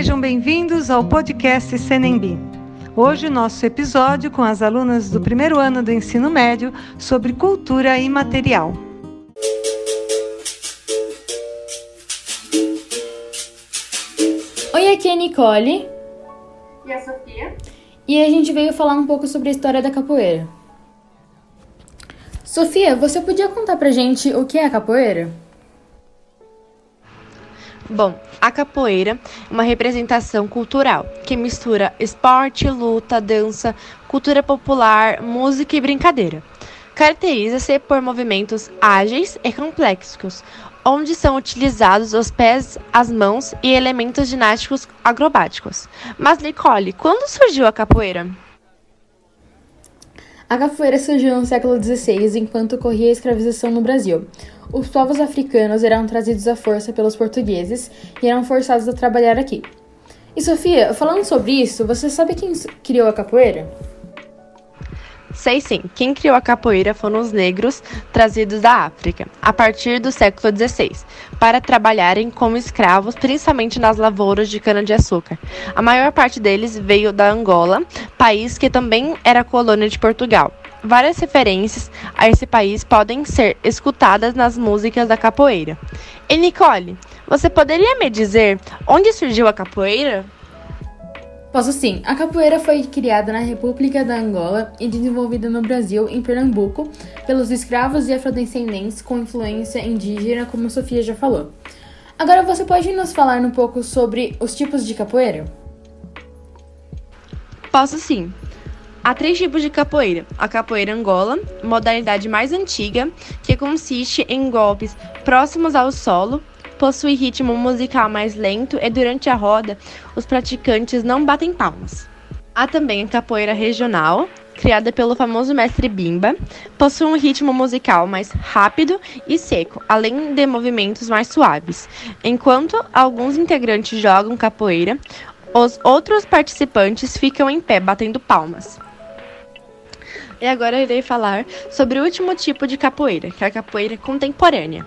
Sejam bem-vindos ao podcast Senembi. Hoje, nosso episódio com as alunas do primeiro ano do ensino médio sobre cultura imaterial. Oi, aqui é a Nicole. E a Sofia. E a gente veio falar um pouco sobre a história da capoeira. Sofia, você podia contar pra gente o que é a capoeira? Bom, a capoeira é uma representação cultural que mistura esporte, luta, dança, cultura popular, música e brincadeira. Caracteriza-se por movimentos ágeis e complexos, onde são utilizados os pés, as mãos e elementos ginásticos acrobáticos. Mas, Nicole, quando surgiu a capoeira? A capoeira surgiu no século XVI, enquanto ocorria a escravização no Brasil. Os povos africanos eram trazidos à força pelos portugueses e eram forçados a trabalhar aqui. E Sofia, falando sobre isso, você sabe quem criou a capoeira? Sei sim, quem criou a capoeira foram os negros trazidos da África, a partir do século XVI, para trabalharem como escravos, principalmente nas lavouras de cana-de-açúcar. A maior parte deles veio da Angola, país que também era colônia de Portugal. Várias referências a esse país podem ser escutadas nas músicas da capoeira. E Nicole, você poderia me dizer onde surgiu a capoeira? Posso sim. A capoeira foi criada na República da Angola e desenvolvida no Brasil, em Pernambuco, pelos escravos e afrodescendentes com influência indígena, como a Sofia já falou. Agora você pode nos falar um pouco sobre os tipos de capoeira? Posso sim. Há três tipos de capoeira: a capoeira Angola, modalidade mais antiga, que consiste em golpes próximos ao solo, possui ritmo musical mais lento e durante a roda os praticantes não batem palmas. Há também a capoeira regional, criada pelo famoso mestre Bimba, possui um ritmo musical mais rápido e seco, além de movimentos mais suaves. Enquanto alguns integrantes jogam capoeira, os outros participantes ficam em pé batendo palmas. E agora irei falar sobre o último tipo de capoeira, que é a capoeira contemporânea,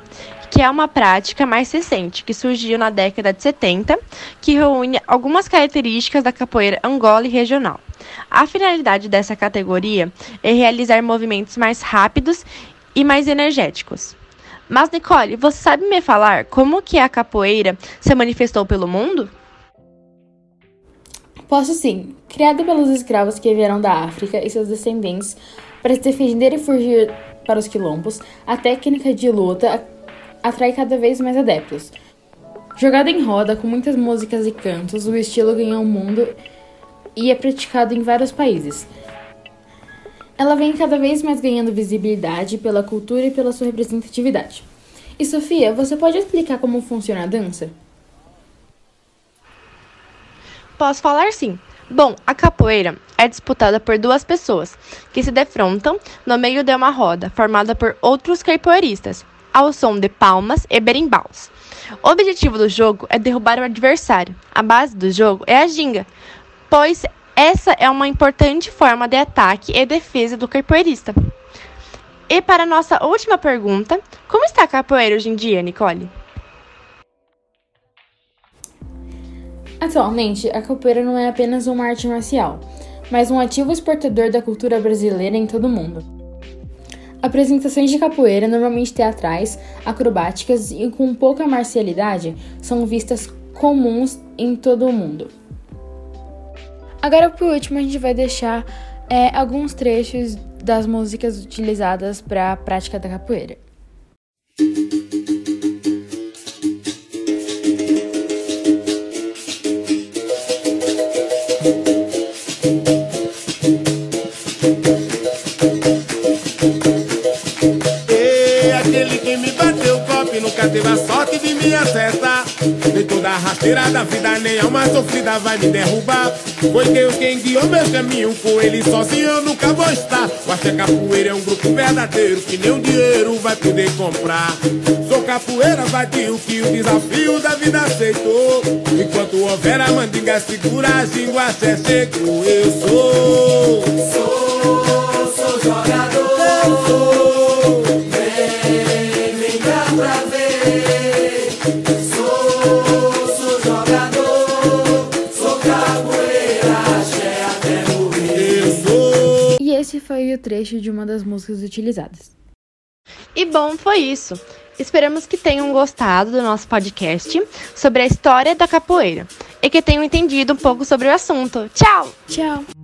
que é uma prática mais recente, que surgiu na década de 70, que reúne algumas características da capoeira Angola e regional. A finalidade dessa categoria é realizar movimentos mais rápidos e mais energéticos. Mas Nicole, você sabe me falar como que a capoeira se manifestou pelo mundo? Posso sim. Criada pelos escravos que vieram da África e seus descendentes para se defender e fugir para os quilombos, a técnica de luta atrai cada vez mais adeptos. Jogada em roda, com muitas músicas e cantos, o estilo ganhou o mundo e é praticado em vários países. Ela vem cada vez mais ganhando visibilidade pela cultura e pela sua representatividade. E Sofia, você pode explicar como funciona a dança? Posso falar sim. Bom, a capoeira é disputada por duas pessoas que se defrontam no meio de uma roda formada por outros capoeiristas, ao som de palmas e berimbaus. O objetivo do jogo é derrubar o adversário. A base do jogo é a ginga, pois essa é uma importante forma de ataque e defesa do capoeirista. E para nossa última pergunta, como está a capoeira hoje em dia, Nicole? Atualmente, a capoeira não é apenas uma arte marcial, mas um ativo exportador da cultura brasileira em todo o mundo. Apresentações de capoeira, normalmente teatrais, acrobáticas e com pouca marcialidade, são vistas comuns em todo o mundo. Agora, por último, a gente vai deixar é, alguns trechos das músicas utilizadas para a prática da capoeira. Da rasteira da vida, nem alma sofrida vai me derrubar. Foi Deus quem guiou meu caminho, com ele sozinho eu nunca vou estar. O Axé Capoeira é um grupo verdadeiro, que nem o dinheiro vai poder comprar. Sou capoeira, vadio, que o desafio da vida aceitou. Enquanto Vera mandinga, segura a gingua, cê é seco eu sou. Sou, sou jogador. Sou. Vem, vem pra ver. Sou, sou jogador. Sou capoeira, axé até morrer. Eu sou. E esse foi o trecho de uma das músicas utilizadas. E bom, foi isso. Esperamos que tenham gostado do nosso podcast sobre a história da capoeira e que tenham entendido um pouco sobre o assunto. Tchau! Tchau!